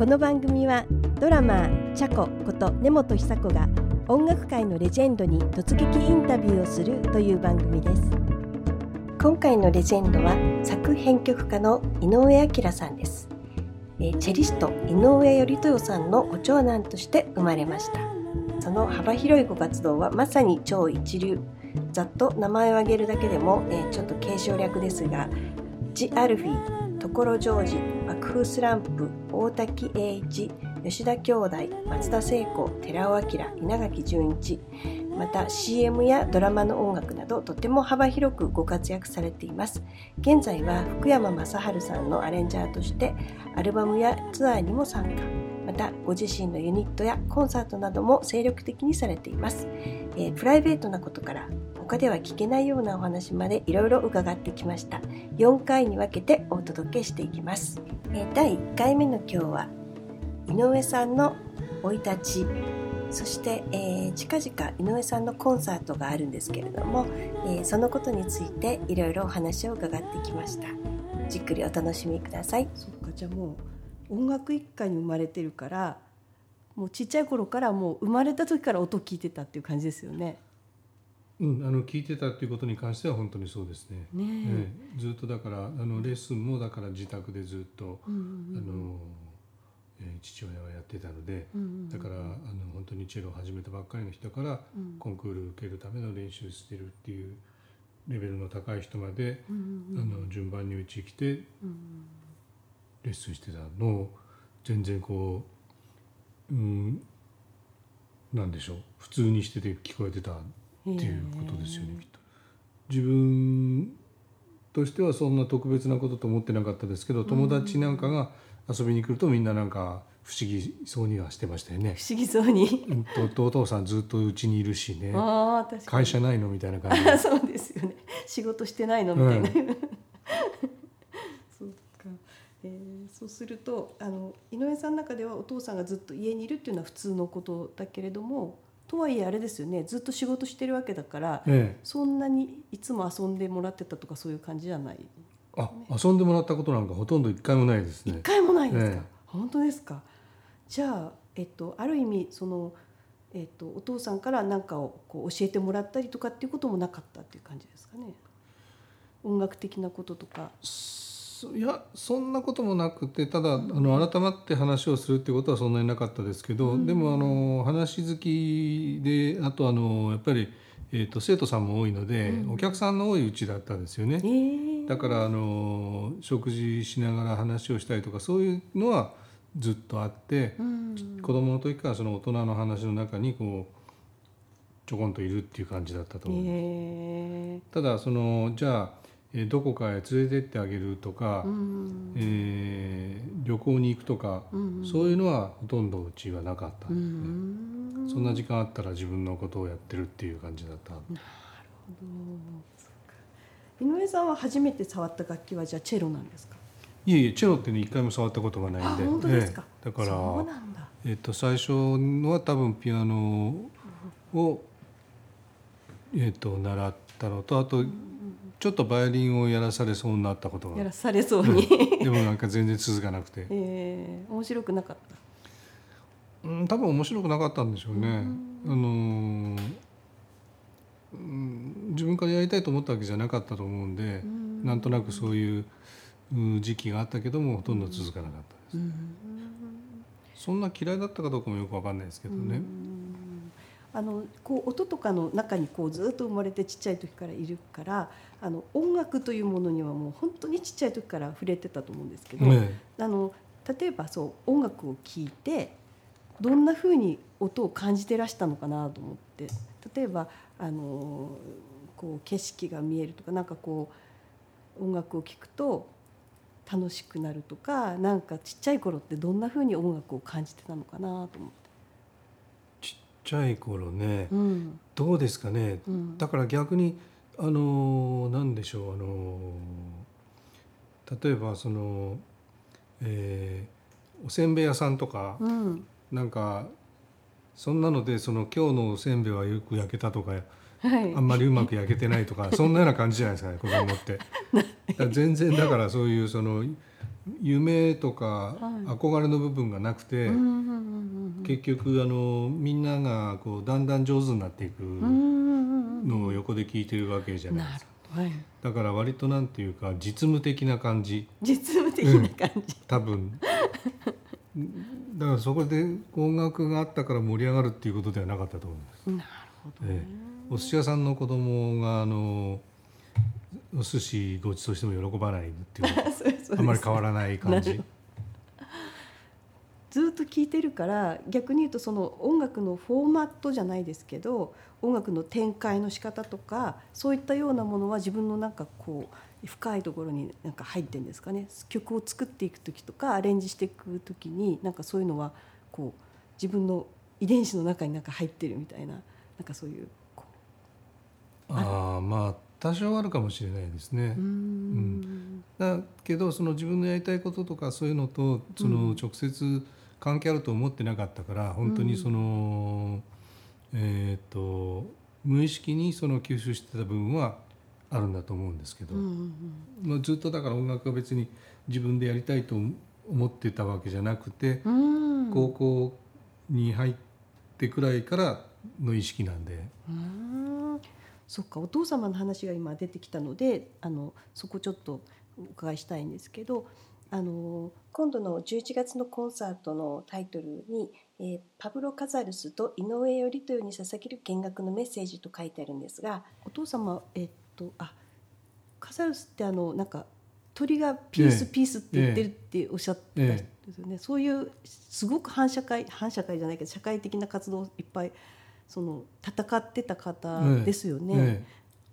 この番組はドラマーチャコこと根本久子が音楽界のレジェンドに突撃インタビューをするという番組です。今回のレジェンドは作編曲家の井上彰さんです。チェリスト井上頼豊さんのご長男として生まれました。その幅広いご活動はまさに超一流。ざっと名前を挙げるだけでも、えー、ちょっと継承略ですがジ・アルフィー所ジョージ幕風スランプ大滝栄一吉田兄弟松田聖子寺尾明稲垣潤一また CM やドラマの音楽などとても幅広くご活躍されています。現在は福山雅治さんのアレンジャーとしてアルバムやツアーにも参加。またご自身のユニットやコンサートなども精力的にされています、えー、プライベートなことから他では聞けないようなお話までいろいろ伺ってきました。4回に分けてお届けしていきます、え、第1回目の今日は井上さんの生い立ち。そして、えー、近々井上さんのコンサートがあるんですけれども、えー、そのことについていろいろお話を伺ってきました。じっくりお楽しみください。そっかじゃあもう音楽一家に生まれてるからもうちっちゃい頃からもう生まれた時から音聞いてたっていう感じですよね。うん、あの聞いてたっていうことに関しては本当にそうですね。ね、ね、ずっとだからあのレッスンもだから自宅でずっと、うんうんうん、あのえ父親はやってたので、うんうん、だからあの本当にチェロを始めたばっかりの人から、コンクール受けるための練習してるっていうレベルの高い人まで、うんうん、あの順番にうち来て、レッスンしてたのを全然こう、うん、なんでしょう。普通にしてて聞こえてたっていうことですよねきっと。自分としてはそんな特別なことと思ってなかったですけど友達なんかが、遊びに来るとみんななんか不思議そうにはしてましたよね。不思議そうに。うんとお父さんずっとうちにいるしね。あ確かに会社ないのみたいな感じ そうですよね。仕事してないのみたいな。うん、そうか。えー、そうするとあの井上さんの中ではお父さんがずっと家にいるっていうのは普通のことだけれども。とはいえあれですよねずっと仕事してるわけだから、ええ、そんなにいつも遊んでもらってたとかそういう感じじゃない？あ、遊んでもらったことなんかほとんど一回もないですね。一回もないですか？ええ、本当ですか？じゃあえっとある意味そのえっとお父さんから何かをこう教えてもらったりとかっていうこともなかったっていう感じですかね？音楽的なこととか。いやそんなこともなくてただ、うん、あの改まって話をするってことはそんなになかったですけど、うん、でもあの話好きであとあのやっぱり。えーと、生徒さんも多いので、うん、お客さんの多いうちだったんですよね、えー、だからあの食事しながら話をしたりとかそういうのはずっとあって、うん、子供の時からその大人の話の中にこうちょこんといるっていう感じだったと思います。えー、ただそのじゃあえどこかへ連れてってあげるとか、うん、えー、旅行に行くとか、うん、そういうのはほとんどうちはなかったんで、ね、そんな時間あったら自分のことをやってるっていう感じだった。なるほど。井上さんは初めて触った楽器はじゃあチェロなんですか？いえいえチェロってね一回も触ったことがないんで。本当ですか、えだからえっと、最初のは多分ピアノを、えっと、習ったのとあとちょっとバイオリンをやらされそうになったことが。やらされそうに。でもなんか全然続かなくて、えー、面白くなかった？うん多分面白くなかったんでしょうね、うあの自分からやりたいと思ったわけじゃなかったと思うんで、ん、なんとなくそういう時期があったけどもほとんど続かなかったです、そんな嫌いだったかどうかもよくわかんないですけどね、あのこう音とかの中にこうずっと生まれてちっちゃい時からいるからあの音楽というものにはもう本当にちっちゃい時から触れてたと思うんですけど、ね、あの例えばそう音楽を聴いてどんなふうに音を感じてらしたのかなと思って例えばあのこう景色が見えるとかなんかこう音楽を聴くと楽しくなるとかなんかちっちゃい頃ってどんなふうに音楽を感じてたのかなと思って。ちゃい頃ね、うん、どうですかね、うん、だから逆にあの何でしょう？あの例えばその、えー、おせんべい屋さんとか、うん、なんかそんなのでその今日のおせんべいはよく焼けたとか、はい、あんまりうまく焼けてないとかそんなような感じじゃないですかね子供って。全然だからそういうその夢とか憧れの部分がなくて、結局あのみんながこうだんだん上手になっていくのを横で聞いてるわけじゃないですか。はい、だから割となんていうか実務的な感じ。実務的な感じ、多分。だからそこで音楽があったから盛り上がるっていうことではなかったと思います。なるほど、ね、ええ、お寿司屋さんの子供があのお寿司ごちそうしても喜ばないっていう あんまり変わらない感じ。ずっと聴いてるから逆に言うとその音楽のフォーマットじゃないですけど音楽の展開の仕方とかそういったようなものは自分のなんかこう深いところになんか入ってんですかね。曲を作っていく時とかアレンジしていく時になんかそういうのはこう自分の遺伝子の中になんか入ってるみたいななんかそういうああまあ多少あるかもしれないですね。うん、だけどその自分のやりたいこととかそういうのとその直接関係あると思ってなかったから本当にその、えっ、と無意識にその吸収してた部分はあるんだと思うんですけど、まあ、ずっとだから音楽は別に自分でやりたいと思ってたわけじゃなくて、高校に入ってくらいからの意識なんで。そっかお父様の話が今出てきたのであのそこちょっとお伺いしたいんですけどあの今度の11月のコンサートのタイトルに「えー、パブロ・カザルスと井上頼豊に捧げる見学のメッセージ」と書いてあるんですがお父様えっとあカザルスってあのなんか鳥がピースピースって言ってるっておっしゃってたんですよね、ええ、そういうすごく反社会反社会じゃないけど社会的な活動いっぱいその戦ってた方ですよね。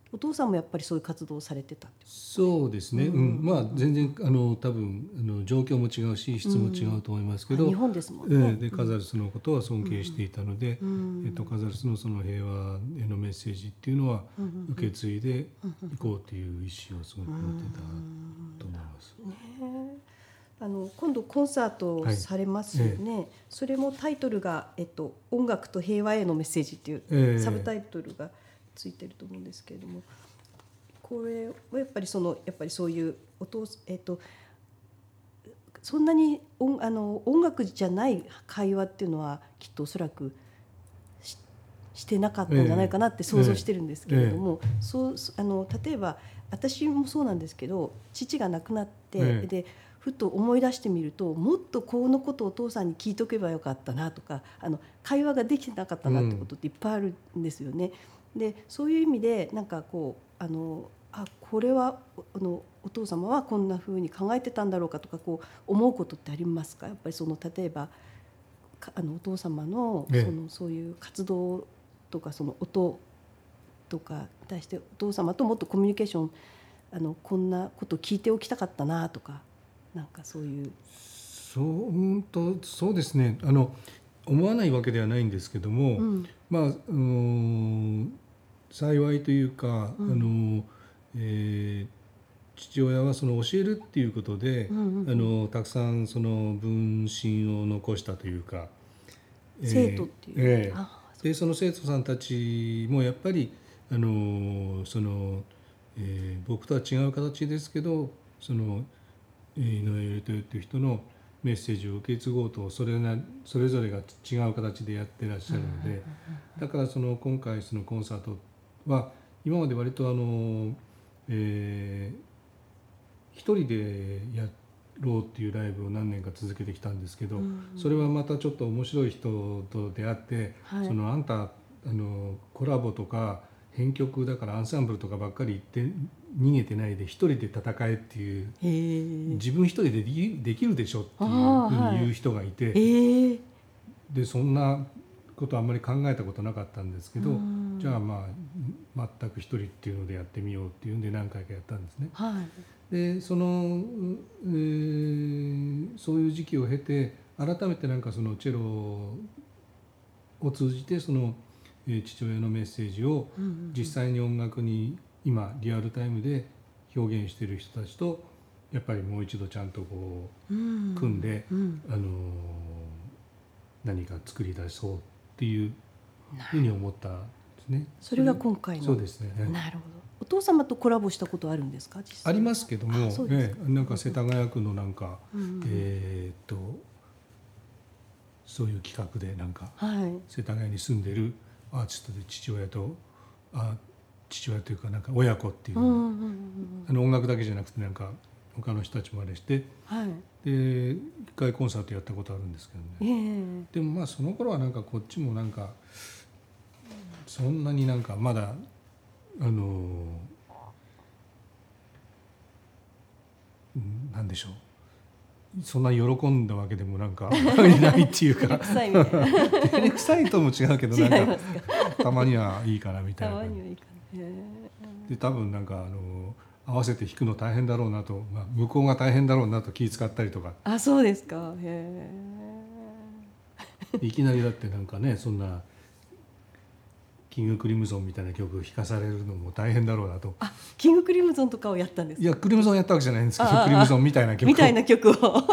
ねお父さんもやっぱりそういう活動をされてたそうですね、うん、まあ全然あの多分あの状況も違うし質も違うと思いますけど、うん、日本ですもんね、でカザルスのことは尊敬していたので、うん、えっと、カザルスのその平和へのメッセージっていうのは受け継いでいこうという意思をすごく持ってたと思います。ねあの今度コンサートされますよね、はい。ええ、それもタイトルが、えっと「音楽と平和へのメッセージ」っていうサブタイトルがついてると思うんですけれども、これはやっぱりそのやっぱりそういう音えっとそんなに音あの音楽じゃない会話っていうのはきっとおそらくししてなかったんじゃないかなって想像してるんですけれども、そうあの例えば私もそうなんですけど父が亡くなって、でふと思い出してみるともっとこのことをお父さんに聞いとけばよかったなとかあの会話ができてなかったなってことっていっぱいあるんですよね。うん、でそういう意味でなんかこうあのあこれはあのお父様はこんなふうに考えてたんだろうかとかこう思うことってありますか？やっぱりその例えばあのお父様のその、そういう活動とかその音とかに対してお父様ともっとコミュニケーションあのこんなこと聞いておきたかったなとかなんかそういう。そううんとそうですね。あの思わないわけではないんですけども、うん、まあ、あの幸いというか、うん、あのえー、父親はその教えるっていうことで、うんうん、あのたくさんその分身を残したというか、生徒っていう、えー、でその生徒さんたちもやっぱりあのその、えー、僕とは違う形ですけどその井上頼豊っていう人のメッセージを受け継ごうとそれなそれぞれが違う形でやってらっしゃるのでだからその今回そのコンサートは今まで割とあの、えー、一人でやろうっていうライブを何年か続けてきたんですけど、それはまたちょっと面白い人と出会って、そのあんたあのコラボとか編曲だからアンサンブルとかばっかり言って逃げてないで一人で戦えっていう自分一人でできるでしょっていうふうに言う人がいて、でそんなことあんまり考えたことなかったんですけどじゃあまあ全く一人っていうのでやってみようっていうんで何回かやったんですね。はい、でその、えー、そういう時期を経て改めてなんかそのチェロを通じてその「父親のメッセージを実際に音楽に今リアルタイムで表現している人たちとやっぱりもう一度ちゃんとこう組んで、あの何か作り出そうっていうふうに思ったんですね。それが今回の。そうですね。なるほど。お父様とコラボしたことあるんですか？ありますけども、ね、なんか世田谷区のなんか、うん、えー、っとそういう企画でなんか、はい、世田谷に住んでるアーティストで父親とあ父親というかなんか親子っていう,、あの音楽だけじゃなくてなんか他の人たちもあれして、はい、で一回コンサートやったことあるんですけどね、えー、でもまあその頃はなんかこっちもなんかそんなになんかまだあのなんでしょうそんな喜んだわけでもなんか いないっていうか。照れくさいとも違うけどなんかたまにはいいかなみたいな。で多分なんかあの合わせて弾くの大変だろうなと、まあ、向こうが大変だろうなと気遣ったりとか。あそうですか。へえ。いきなりだってなんかねそんなキングクリムゾンみたいな曲を弾かされるのも大変だろうなと。あキングクリムゾンとかをやったんですいやクリムゾンやったわけじゃないんですけどクリムゾンみたいな曲みたいな曲を。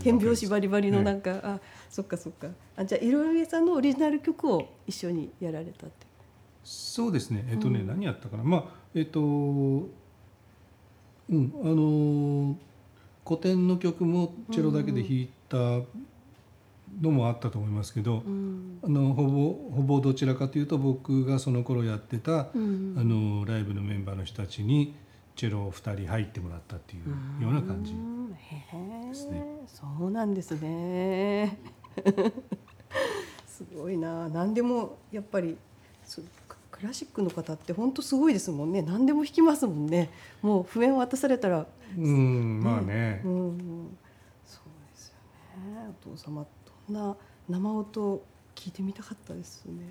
変拍子バリバリのなんか、ね、あそっかそっか。あじゃあ井上さんのオリジナル曲を一緒にやられたって。そうですね。えっとね、うん、何やったかな。まあえっとうんあの古典の曲もチェロだけで弾いたのもあったと思いますけど、うん、あのほぼほぼどちらかというと僕がその頃やってた、うん、あのライブのメンバーの人たちにチェロを2人入ってもらったっていうような感じですね。そうなんですね。すごいな。何でもやっぱりクラシックの方って本当すごいですもんね。何でも弾きますもんね。もう譜面渡されたら。うんまあね、うん、そうですよね。お父様どんな生音聞いてみたかったですね。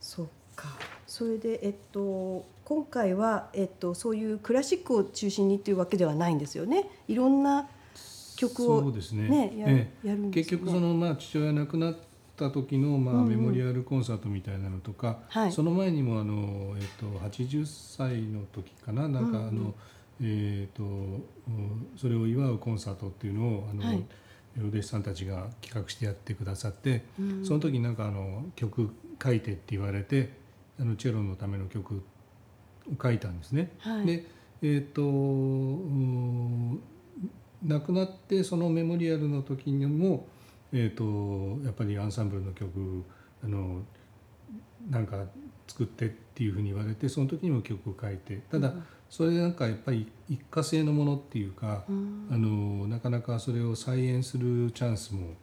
そっか。それでえっと今回は、えっと、そういうクラシックを中心にっていうわけではないんですよね。いろんな曲を、ね、そうですね。や,、ええ、やるんです、ね、結局その、まあ、父親亡くなっった時の、まあ、メモリアルコンサートみたいなのとか、はい、その前にもあの、えっと、80歳の時かな。なんかあの、うん。うん、えーと、それを祝うコンサートっていうのをあの、はい、お弟子さんたちが企画してやってくださって、うん、その時なんかあの曲書いてって言われてあのチェロのための曲を書いたんですね。はい、でえーと、亡くなってそのメモリアルの時にもえーと、やっぱりアンサンブルの曲あのなんか作ってっていうふうに言われてその時にも曲を書いてただそれなんかやっぱり一過性のものっていうか、うん、あのなかなかそれを再演するチャンスも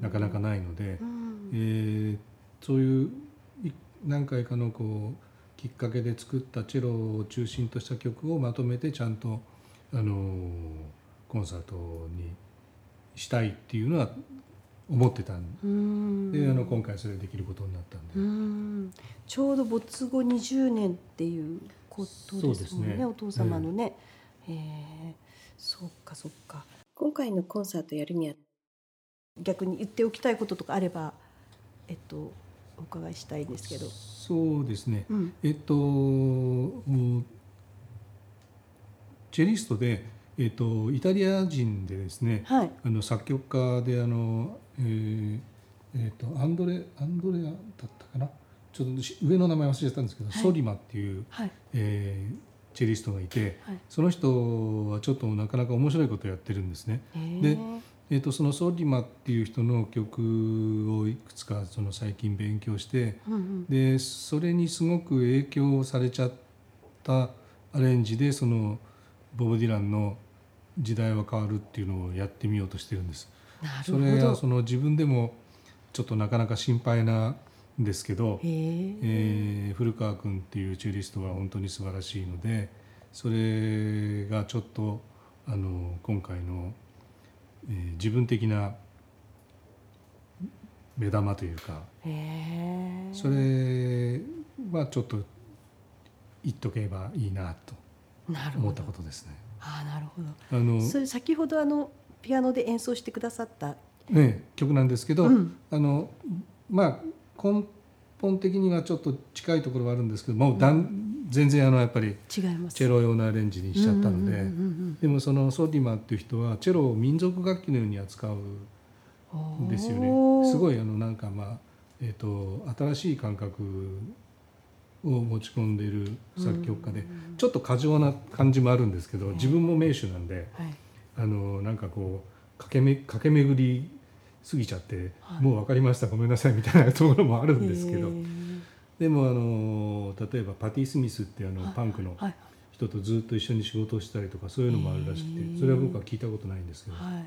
なかなかないので、うん、えー、そういう何回かのこうきっかけで作ったチェロを中心とした曲をまとめてちゃんとあのコンサートにしたいっていうのは思ってたんであの今回それできることになったんで。ちょうど没後20年っていうことですもんねね。お父様のね、えー、え。ー、そっかそっか。今回のコンサートやるには逆に言っておきたいこととかあればえっとお伺いしたいんですけど。そうですね、うん、えっとチェリストでえーと、イタリア人でですね、はい、あの作曲家であの、えーえーと、アンドレアンドレアだったかな？ちょっと上の名前忘れちゃったんですけど、はい、ソリマっていう、はい、えー、チェリストがいて、はい、その人はちょっとなかなか面白いことをやってるんですね。でえーと、そのソリマっていう人の曲をいくつかその最近勉強して、うんうん、でそれにすごく影響されちゃったアレンジでそのボブ・ディランの時代は変わるっていうのをやってみようとしてるんです。それはその自分でもちょっとなかなか心配なんですけど、えー、古川君っていうチューリストは本当に素晴らしいのでそれがちょっとあの今回の、えー、自分的な目玉というかそれはちょっと言っとけばいいなと思ったことですね。あなるほど。あのそれ先ほどあのピアノで演奏してくださった、ね、曲なんですけど、うん、あのまあ根本的にはちょっと近いところはあるんですけどもうだん、うん、全然あのやっぱりチェロ用のアレンジにしちゃったのででもそのソディマっていう人はチェロを民族楽器のように扱うんですよね。すごいあのなんかまあえーと、と新しい感覚を持ち込んでいる作曲家で、ちょっと過剰な感じもあるんですけど自分も名手なんで、はい、あのなんかこう駆けめ駆け巡り過ぎちゃって、はい、もう分かりましたごめんなさいみたいなところもあるんですけど。でもあの例えばパティ・スミスっていうあのパンクの人とずっと一緒に仕事をしたりとかそういうのもあるらしくてそれは僕は聞いたことないんですけど、はい、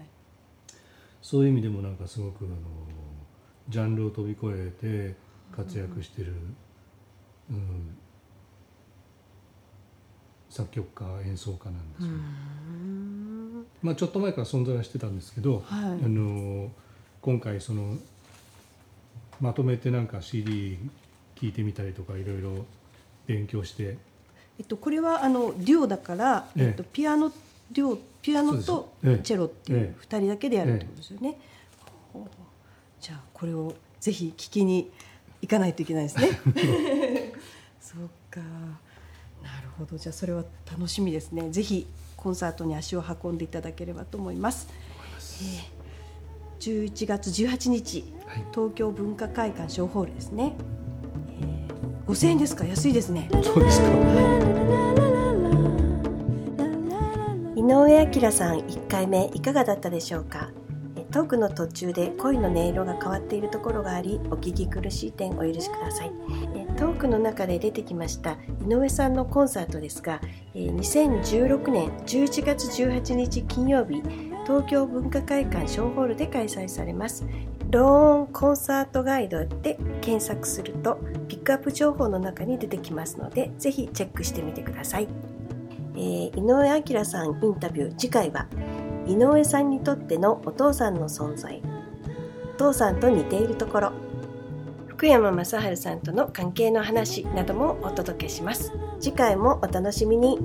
そういう意味でもなんかすごくあのジャンルを飛び越えて活躍してる、うん、作曲家演奏家なんですよ、まあ、ちょっと前から存在はしてたんですけど、はい、あの今回そのまとめてなんか CD 聞いてみたりとかいろいろ勉強して。えっと、これはあのデュオだから、えっと、ピアノデュオピアノとチェロっていう2人だけでやるってことですよね。ええ、じゃあこれをぜひ聞きに行かないといけないですね。そうかなるほどじゃあそれは楽しみですね。ぜひコンサートに足を運んでいただければと思います。えー11月18日、はい、東京文化会館小ホールですね、えー、5000円ですか？安いですね。そうですか、井上彰さん1回目いかがだったでしょうか？トークの途中で声の音色が変わっているところがありお聞き苦しい点お許しください。トークの中で出てきました井上さんのコンサートですが2016年11月18日金曜日東京文化会館小ホールで開催されます。ローンコンサートガイドで検索するとピックアップ情報の中に出てきますのでぜひチェックしてみてください、えー、井上彰さんインタビュー次回は井上さんにとってのお父さんの存在お父さんと似ているところ福山雅治さんとの関係の話などもお届けします。次回もお楽しみに。